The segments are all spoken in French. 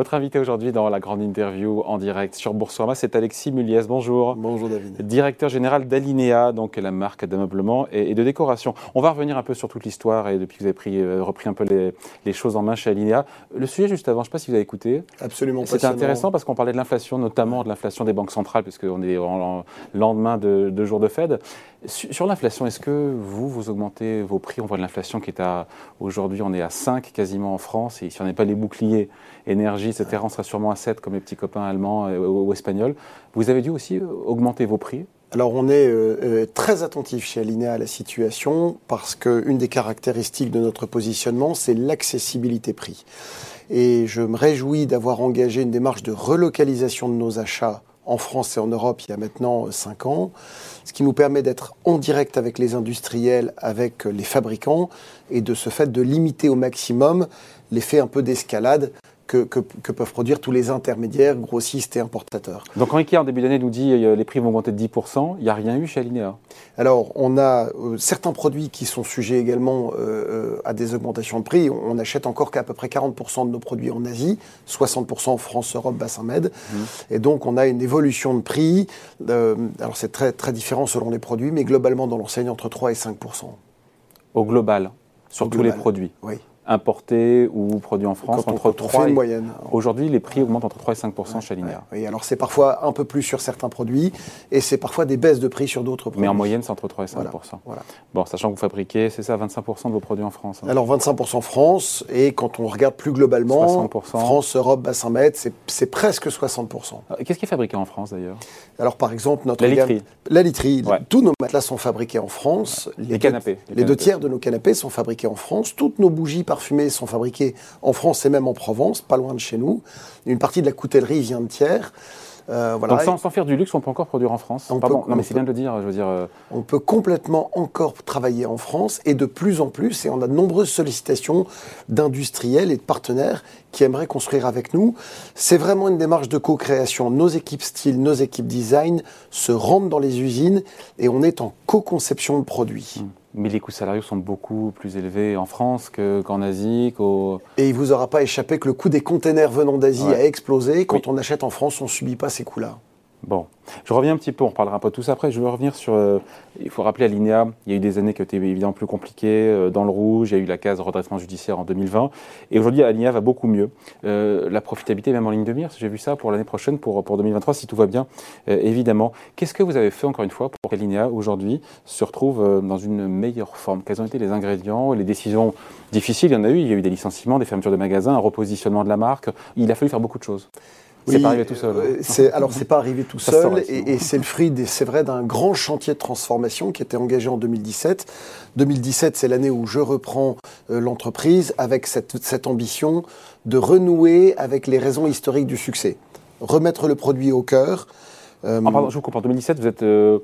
Votre invité aujourd'hui dans la grande interview en direct sur Boursorama, c'est Alexis Muliez. Bonjour. Bonjour David. Directeur général d'Alinea, donc la marque d'ameublement et, de décoration. On va revenir un peu sur toute l'histoire et depuis que vous avez pris, euh, repris un peu les, choses en main chez Alinea. Le sujet juste avant, je ne sais pas si vous avez écouté. Absolument. C'était intéressant parce qu'on parlait de l'inflation, notamment de l'inflation des banques centrales, puisqu'on est en, lendemain de, de jour de Fed. Sur, l'inflation, est-ce que vous, vous augmentez vos prix? On voit de l'inflation qui est à, aujourd'hui, on est à 5 quasiment en France, et si on n'est pas les boucliers énergie, etc., on sera sûrement à 7 comme les petits copains allemands euh, ou, espagnols. Vous avez dû aussi euh, augmenter vos prix alors on est euh, très attentif chez Alinea à la situation parce qu'une des caractéristiques de notre positionnement, c'est l'accessibilité prix. Et je me réjouis d'avoir engagé une démarche de relocalisation de nos achats en France et en Europe il y a maintenant 5 ans, ce qui nous permet d'être en direct avec les industriels, avec les fabricants, et de ce fait de limiter au maximum l'effet un peu d'escalade que, peuvent produire tous les intermédiaires, grossistes et importateurs. Donc quand Ikea en début d'année nous dit que euh, les prix vont augmenter de 10%, il n'y a rien eu chez Alinea Alors on a euh, certains produits qui sont sujets également euh, à des augmentations de prix. On n'achète encore qu'à peu près 40% de nos produits en Asie, 60% en France, Europe, Bassin Med. Mmh. Et donc on a une évolution de prix. alors c'est très, très différent selon les produits, mais globalement dans l'enseigne entre 3 et 5%. Au global, sur tous les produits Oui importés ou produits en France entre 3 et... moyenne. Aujourd'hui, les prix augmentent entre 3 et 5% chez Alinea. Oui, alors c'est parfois un peu plus sur certains produits et c'est parfois des baisses de prix sur d'autres produits. Mais en moyenne, c'est entre 3 et 5 voilà, Bon, sachant que vous fabriquez, c'est ça, 25 de vos produits en France. Hein. Alors 25 France et quand on regarde plus globalement, France, Europe, bassin med, c'est presque 60% euh, Qu'est-ce qui est fabriqué en France d'ailleurs? Alors par exemple, notre la literie. la literie. Tous nos matelas sont fabriqués en France. Les, canapés. Les, deux tiers de nos canapés sont fabriqués en France. Toutes nos bougies par fumées sont fabriquées en France et même en Provence, pas loin de chez nous. Une partie de la coutellerie vient de tiers. Euh, voilà. Donc sans, faire du luxe, on peut encore produire en France Pardon, non mais c'est bien de le dire, je veux dire... Euh, on peut complètement encore travailler en France et de plus en plus, et on a de nombreuses sollicitations d'industriels et de partenaires qui aimeraient construire avec nous. C'est vraiment une démarche de co-création. Nos équipes style, nos équipes design se rendent dans les usines et on est en co-conception de produits. Hmm. Mais les coûts salariaux sont beaucoup plus élevés en France qu'en Asie. Et il ne vous aura pas échappé que le coût des containers venant d'Asie a explosé. Quand on achète en France, on ne subit pas ces coûts-là. Bon, je reviens un petit peu, on reparlera un peu de tout ça après. Je veux revenir sur. Euh, il faut rappeler à l'INEA, il y a eu des années qui étaient évidemment plus compliquées, euh, dans le rouge, il y a eu la case redressement judiciaire en 2020. Et aujourd'hui, l'INEA va beaucoup mieux. Euh, la profitabilité, même en ligne de mire, j'ai vu ça pour l'année prochaine, pour, pour 2023, si tout va bien, évidemment. Qu'est-ce que vous avez fait, encore une fois, pour que l'INEA, aujourd'hui, se retrouve dans une meilleure forme? Quels ont été les ingrédients, les décisions difficiles? Il y en a eu, il y a eu des licenciements, des fermetures de magasins, un repositionnement de la marque. Il a fallu faire beaucoup de choses. C'est pas arrivé tout seul. Hein. C'est, alors, c'est pas arrivé tout seul, et, c'est le fruit, c'est vrai, d'un grand chantier de transformation qui était engagé en 2017. 2017, c'est l'année où je reprends euh, l'entreprise avec cette, cette ambition de renouer avec les raisons historiques du succès. Remettre le produit au cœur. Euh, ah, pardon, je vous comprends. En 2017, vous êtes euh,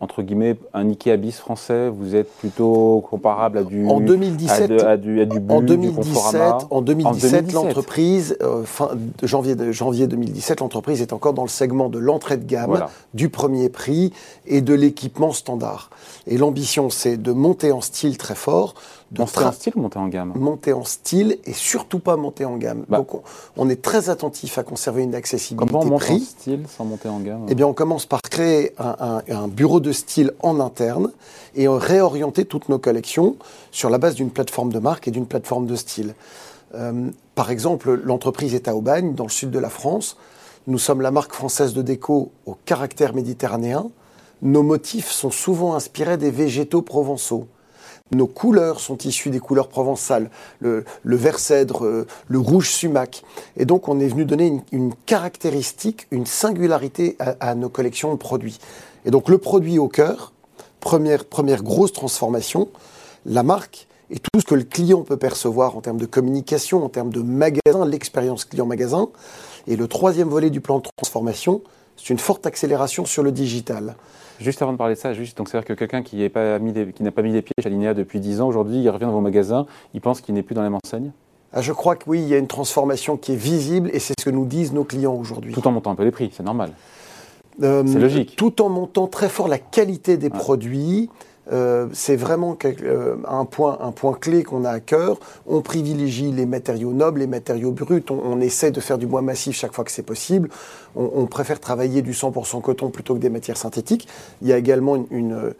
entre guillemets, un Ikea bis français, vous êtes plutôt comparable à du en 2017 à, du, à du en 2017 en 2017, l'entreprise euh, fin janvier janvier 2017 l'entreprise est encore dans le segment de l'entrée de gamme, du premier prix et de l'équipement standard. Et l'ambition c'est de monter en style très fort, monter en style ou monter en gamme? Monter en style et surtout pas monter en gamme. Bah. Donc on, est très attentif à conserver une accessibilité Comment on monte prix. en style sans monter en gamme? Eh bien on commence par créer un, un, bureau de style en interne et réorienter toutes nos collections sur la base d'une plateforme de marque et d'une plateforme de style. Euh, par exemple, l'entreprise est à Aubagne, dans le sud de la France. Nous sommes la marque française de déco au caractère méditerranéen. Nos motifs sont souvent inspirés des végétaux provençaux. Nos couleurs sont issues des couleurs provençales, le, vert cèdre, euh, le rouge sumac. Et donc on est venu donner une, caractéristique, une singularité à, nos collections de produits. Et donc le produit au cœur, première, première grosse transformation, la marque et tout ce que le client peut percevoir en termes de communication, en termes de magasin, l'expérience client-magasin. Et le troisième volet du plan de transformation, c'est une forte accélération sur le digital. Juste avant de parler de ça, juste, donc c'est-à-dire que quelqu'un qui n'a pas, mis des pieds chez Alinea depuis 10 ans, aujourd'hui, il revient dans vos magasins, il pense qu'il n'est plus dans la même enseigne? Ah, Je crois que oui, il y a une transformation qui est visible et c'est ce que nous disent nos clients aujourd'hui. Tout en montant un peu les prix, c'est normal. Euh, c'est logique. Tout en montant très fort la qualité des produits, Euh, c'est vraiment euh, un, point, un point clé qu'on a à cœur. On privilégie les matériaux nobles, les matériaux bruts. On, essaie de faire du bois massif chaque fois que c'est possible. On, préfère travailler du 100% coton plutôt que des matières synthétiques. Il y a également une,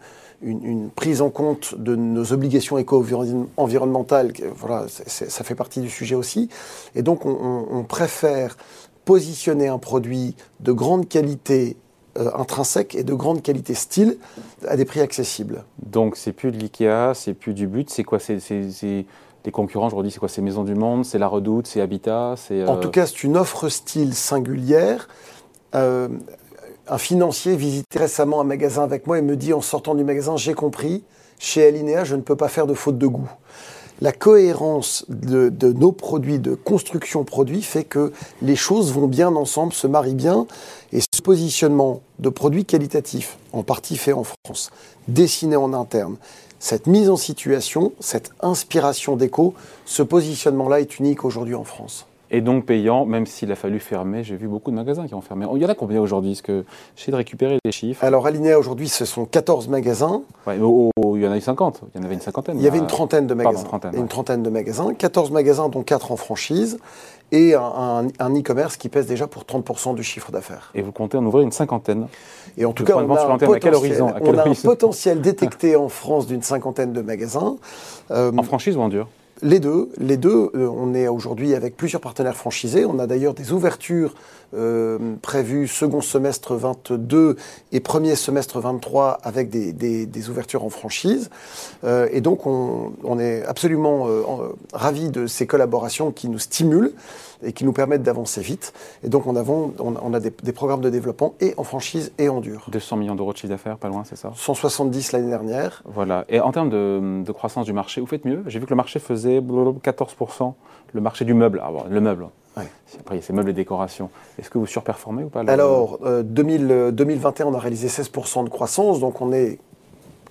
prise en compte de nos obligations éco-environnementales. Voilà, ça fait partie du sujet aussi. Et donc, on préfère positionner un produit de grande qualité euh, intrinsèque et de grande qualité style à des prix accessibles. Donc c'est plus de l'IKEA, c'est plus du but, c'est quoi C'est les concurrents aujourd'hui, c'est quoi C'est Maison du Monde, c'est La Redoute, c'est Habitat c'est, En euh, tout cas, c'est une offre style singulière. Euh, un financier visitait récemment un magasin avec moi et me dit en sortant du magasin, j'ai compris, chez Alinea, je ne peux pas faire de faute de goût la cohérence de, nos produits, de construction produit, fait que les choses vont bien ensemble, se marient bien. Et ce positionnement de produits qualitatifs, en partie fait en France, dessiné en interne, cette mise en situation, cette inspiration d'écho, ce positionnement-là est unique aujourd'hui en France et donc payant, même s'il a fallu fermer. J'ai vu beaucoup de magasins qui ont fermé. Il y en a combien aujourd'hui? Est-ce que j'essaie de récupérer les chiffres? Alors, Alinea, aujourd'hui, ce sont 14 magasins. Ouais, oh, oh, il y en a eu 50. Il y en avait une cinquantaine. Il y avait une trentaine de magasins. Une trentaine de magasins. 14 magasins, dont 4 en franchise. Et un, e-commerce qui pèse déjà pour 30% du chiffre d'affaires. Et vous comptez en ouvrir une cinquantaine Et en tout cas, on a, un potentiel, on a un potentiel détecté en France d'une cinquantaine de magasins. Euh, en franchise ou en dur? Les deux, les deux. Euh, on est aujourd'hui avec plusieurs partenaires franchisés. On a d'ailleurs des ouvertures euh, prévues second semestre 22 et premier semestre 23 avec des, ouvertures en franchise. Euh, et donc on, est absolument ravis de ces collaborations qui nous stimulent et qui nous permettent d'avancer vite. Et donc on, on, a des, programmes de développement et en franchise et en dur. 200 millions d'euros de chiffre d'affaires, pas loin, c'est ça? 170 l'année dernière. Voilà. Et en termes de, croissance du marché, vous faites mieux? J'ai vu que le marché faisait 14%, le marché du meuble. Ah, le meuble. Après, il y a ces meubles et décorations. Est-ce que vous surperformez ou pas? Alors, 2021, euh, on a réalisé 16% de croissance, donc on est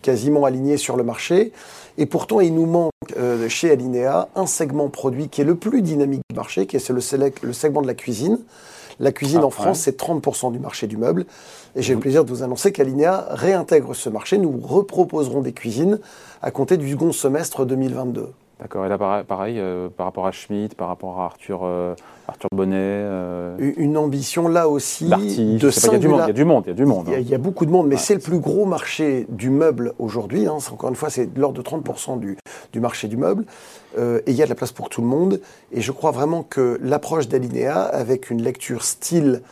quasiment aligné sur le marché. Et pourtant, il nous manque euh, chez Alinea un segment produit qui est le plus dynamique du marché, qui est le, le segment de la cuisine. La cuisine ah, en France, c'est 30% du marché du meuble. Et j'ai le mhm. plaisir de vous annoncer qu'Alinea réintègre ce marché. Nous reproposerons des cuisines à compter du second semestre 2022. D'accord. Et là, pareil, euh, par rapport à Schmitt, par rapport à Arthur, euh, Arthur Bonnet. Euh, une ambition là aussi de Il y a du monde, il y a du monde, il y a du monde. Il y a, hein. beaucoup de monde, mais c'est le plus gros marché du meuble aujourd'hui. Hein. Encore une fois, c'est de l'ordre de 30% du, du, marché du meuble. et il y a de la place pour tout le monde. Et je crois vraiment que l'approche d'Alinea, avec une lecture style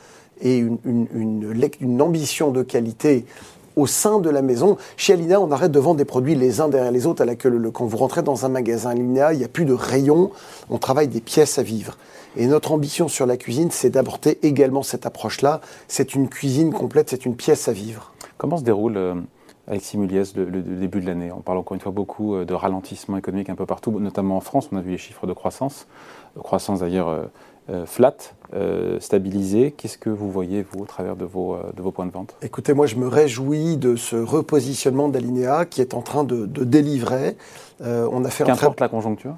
et une, une, une, une ambition de qualité au sein de la maison. Chez Alina, on arrête de vendre des produits les uns derrière les autres à la queue Quand vous rentrez dans un magasin Alina, il n'y a plus de rayons, on travaille des pièces à vivre. Et notre ambition sur la cuisine, c'est d'apporter également cette approche-là. C'est une cuisine complète, c'est une pièce à vivre. Comment se déroule euh, avec Simuliès le, début de l'année? On parle encore une fois beaucoup euh, de ralentissement économique un peu partout, notamment en France. On a vu les chiffres de croissance. Croissance d'ailleurs euh, euh, flat, euh, stabilisé. Qu'est-ce que vous voyez, vous, au travers de vos, euh, de vos points de vente? Écoutez, moi, je me réjouis de ce repositionnement d'Alinea qui est en train de, délivrer. on a fait Qu'importe la conjoncture?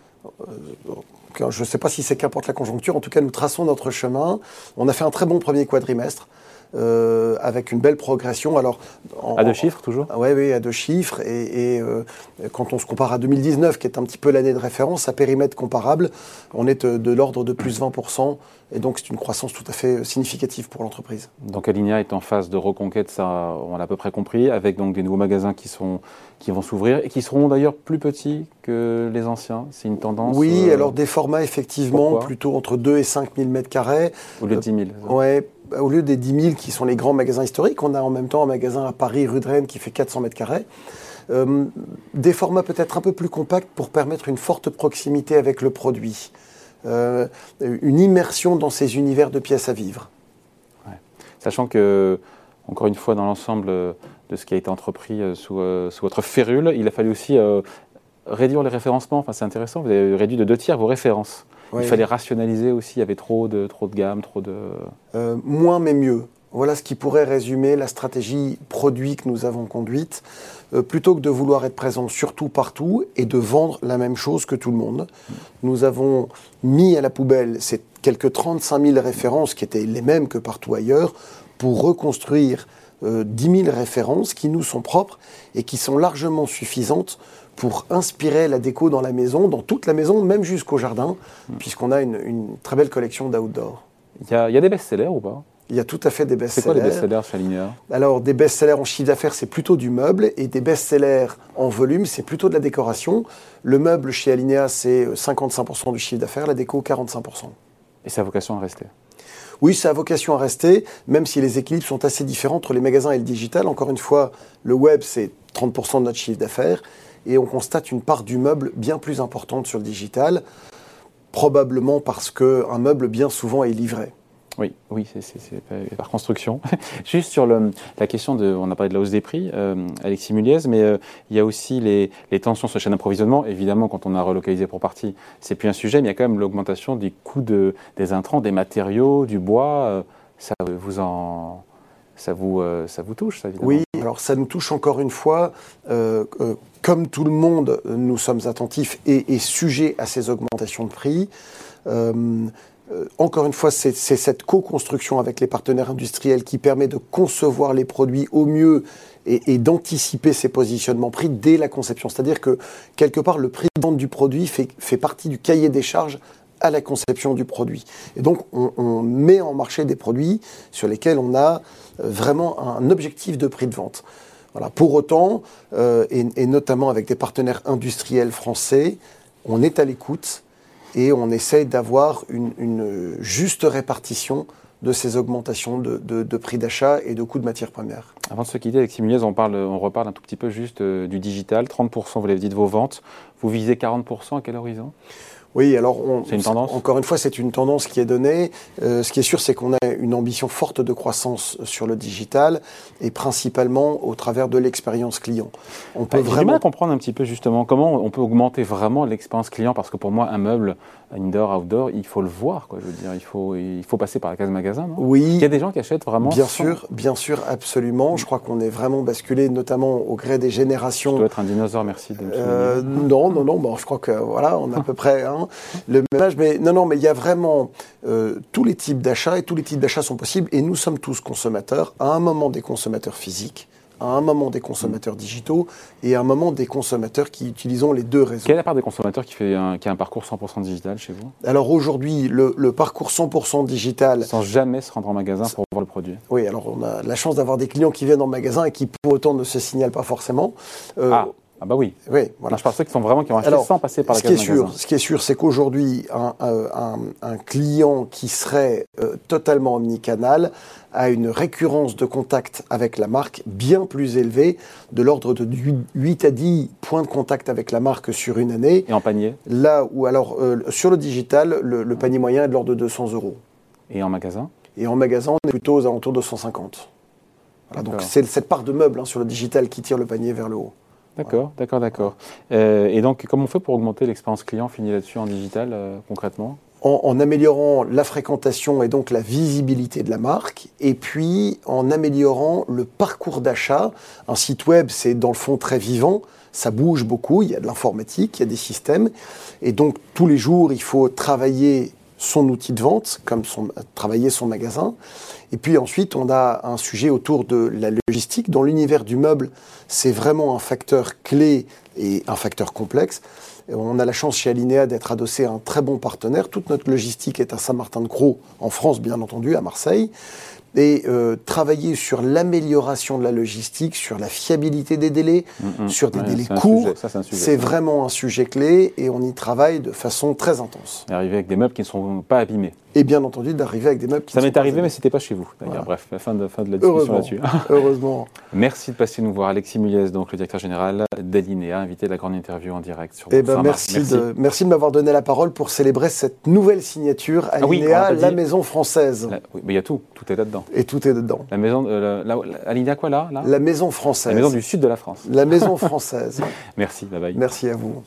Je ne sais pas si c'est qu'importe la conjoncture. En tout cas, nous traçons notre chemin. On a fait un très bon premier quadrimestre. Euh, avec une belle progression. Alors, à deux chiffres toujours? Oui, oui, à deux chiffres. Et, euh, quand on se compare à 2019, qui est un petit peu l'année de référence, à périmètre comparable, on est euh, de, l'ordre de plus 20%. Et donc, c'est une croissance tout à fait significative pour l'entreprise. Donc, Alinea est en phase de reconquête, ça, on l'a à peu près compris, avec donc des nouveaux magasins qui, sont, qui vont s'ouvrir et qui seront d'ailleurs plus petits que les anciens. C'est une tendance Oui, alors des formats effectivement plutôt entre 2 et 5 000 m2. Au lieu de 10 000 Oui, au lieu des 10 000 qui sont les grands magasins historiques, on a en même temps un magasin à Paris, rue de Rennes, qui fait 400 mètres carrés. Euh, des formats peut-être un peu plus compacts pour permettre une forte proximité avec le produit, euh, une immersion dans ces univers de pièces à vivre. Sachant que, encore une fois, dans l'ensemble de ce qui a été entrepris euh, sous, votre férule, il a fallu aussi réduire les référencements. C'est intéressant, vous avez réduit de deux tiers vos références. Il fallait rationaliser aussi, il y avait trop de, trop de gamme, trop de... Euh, moins mais mieux. Voilà ce qui pourrait résumer la stratégie produit que nous avons conduite. Euh, plutôt que de vouloir être présent surtout partout et de vendre la même chose que tout le monde, nous avons mis à la poubelle ces quelques 35 000 références qui étaient les mêmes que partout ailleurs pour reconstruire euh, 10 000 références qui nous sont propres et qui sont largement suffisantes pour inspirer la déco dans la maison, dans toute la maison, même jusqu'au jardin, puisqu'on a une, une très belle collection d'outdoor. Il y, y a des best-sellers ou pas Il y a tout à fait des C'est quoi les best-sellers. best-sellers chez Alinea Alors, des best-sellers en chiffre d'affaires, c'est plutôt du meuble, et des best-sellers en volume, c'est plutôt de la décoration. Le meuble chez Alinea, c'est euh, 55% du chiffre d'affaires, la déco, 45%. Et ça a vocation à rester Oui, ça a vocation à rester, même si les équilibres sont assez différents entre les magasins et le digital. Encore une fois, le web, c'est 30% de notre chiffre d'affaires, et on constate une part du meuble bien plus importante sur le digital, probablement parce qu'un meuble, bien souvent, est livré. Oui, oui, c'est- par- construction. Juste sur la question de, on a parlé de la hausse des prix, euh, Alexis Muliez, mais euh, il y a aussi les, tensions sur la chaîne d'approvisionnement. Évidemment, quand on a relocalisé pour partie, c'est plus un sujet, mais il y a quand même l'augmentation des coûts de, des intrants, des matériaux, du bois. euh, ça vous en, ça vous, euh, ça vous touche, ça évidemment. Oui, alors ça nous touche encore une fois. euh, euh, comme tout le monde, nous sommes attentifs et, et sujets à ces augmentations de prix. Encore une fois, c'est c'est cette co-construction avec les partenaires industriels qui permet de concevoir les produits au mieux et, et d'anticiper ces positionnements prix dès la conception. C'est-à-dire que quelque part, le prix de vente du produit fait, fait partie du cahier des charges à la conception du produit. Et donc, on, met en marché des produits sur lesquels on a euh, vraiment un objectif de prix de vente. Voilà. Pour autant, euh, et, notamment avec des partenaires industriels français, on est à l'écoute et on essaye d'avoir une, juste répartition de ces augmentations de, prix d'achat et de coûts de matières premières. Avant de se quitter, Alexis Muliez, on, on reparle un tout petit peu juste euh, du digital. 30%, vous l'avez dit, de vos ventes. Vous visez 40% à quel horizon? Oui, alors on, une tendance Encore une fois, c'est une tendance qui est donnée. Euh, ce qui est sûr, c'est qu'on a une ambition forte de croissance sur le digital et principalement au travers de l'expérience client. On peut Bah, du mal vraiment à comprendre un petit peu justement comment on peut augmenter vraiment l'expérience client parce que pour moi un meuble indoor outdoor il faut le voir quoi je veux dire il faut il faut passer par la case magasin non? Oui. Il y a des gens qui achètent vraiment Bien sans- sûr, bien sûr, absolument. Je crois qu'on est vraiment basculé, notamment au gré des générations. Je dois être un dinosaure merci de Euh, non, non, non. Bon, je crois que voilà, on a à peu près hein, le même âge. Mais non, non, mais il y a vraiment euh, tous les types d'achats et tous les types d'achats sont possibles. Et nous sommes tous consommateurs. À un moment des consommateurs physiques, à un moment des consommateurs digitaux et à un moment des consommateurs qui utilisons les deux réseaux. Quelle est la part des consommateurs qui fait un, qui a un parcours 100% digital chez vous? Alors aujourd'hui, le, le parcours 100% digital. sans jamais se rendre en magasin pour voir le produit Oui, alors on a la chance d'avoir des clients qui viennent en magasin et qui pour autant ne se signalent pas forcément. Euh, ah, ah bah oui Oui, voilà. je pense qu'ils sont vraiment qui ont acheté Alors, sans passer par la ce qui est sûr, ce qui est sûr, c'est qu'aujourd'hui, un, un- un- un client qui serait euh, totalement omnicanal a une récurrence de contact avec la marque bien plus élevée, de l'ordre de 8 à 10 points de contact avec la marque sur une année. et en panier? Là où, alors, euh, sur le digital, le, le panier moyen est de l'ordre de 200 euros. et en magasin? Et en magasin, on est plutôt aux alentours de 150. Voilà, donc c'est cette part de meuble hein, sur le digital qui tire le panier vers le haut. D'accord, d'accord, d'accord. Euh, et donc, comment on fait pour augmenter l'expérience client Fini là-dessus en digital, euh, concrètement? En, en améliorant la fréquentation et donc la visibilité de la marque, et puis en améliorant le parcours d'achat. Un site web, c'est dans le fond très vivant, ça bouge beaucoup, il y a de l'informatique, il y a des systèmes, et donc tous les jours, il faut travailler son outil de vente, comme son, travailler son magasin. Et puis ensuite, on a un sujet autour de la logistique. Dans l'univers du meuble, c'est vraiment un facteur clé et un facteur complexe. On a la chance chez Alinea d'être adossé à un très bon partenaire. Toute notre logistique est à Saint-Martin-de-Croix, en France bien entendu, à Marseille. Et euh, travailler sur l'amélioration de la logistique, sur la fiabilité des délais, Mhm. sur des Ouais, délais courts, c'est c'est vraiment un sujet clé et on y travaille de façon très intense. Et Arriver avec des meubles qui ne sont pas abîmés. Et bien entendu d'arriver avec des meubles qui Ça m'est arrivé, mais c'était pas chez vous. D'ailleurs, Voilà. bref, fin de, fin de la discussion là-dessus. Heureusement. Merci de passer nous voir, Alexis Muliez, donc le directeur général d'Alinea, invité de la grande interview en direct sur Eh ben, merci, De, merci de m'avoir donné la parole pour célébrer cette nouvelle signature Ah oui, Alinea, l'a pas la dit. maison française. La- oui, mais il y a tout, tout est là-dedans. Et tout est dedans. La maison, euh, la, la- Alinea quoi là, là? La maison française. La maison du sud de la France. La maison française. Merci, bye bye. Merci à vous.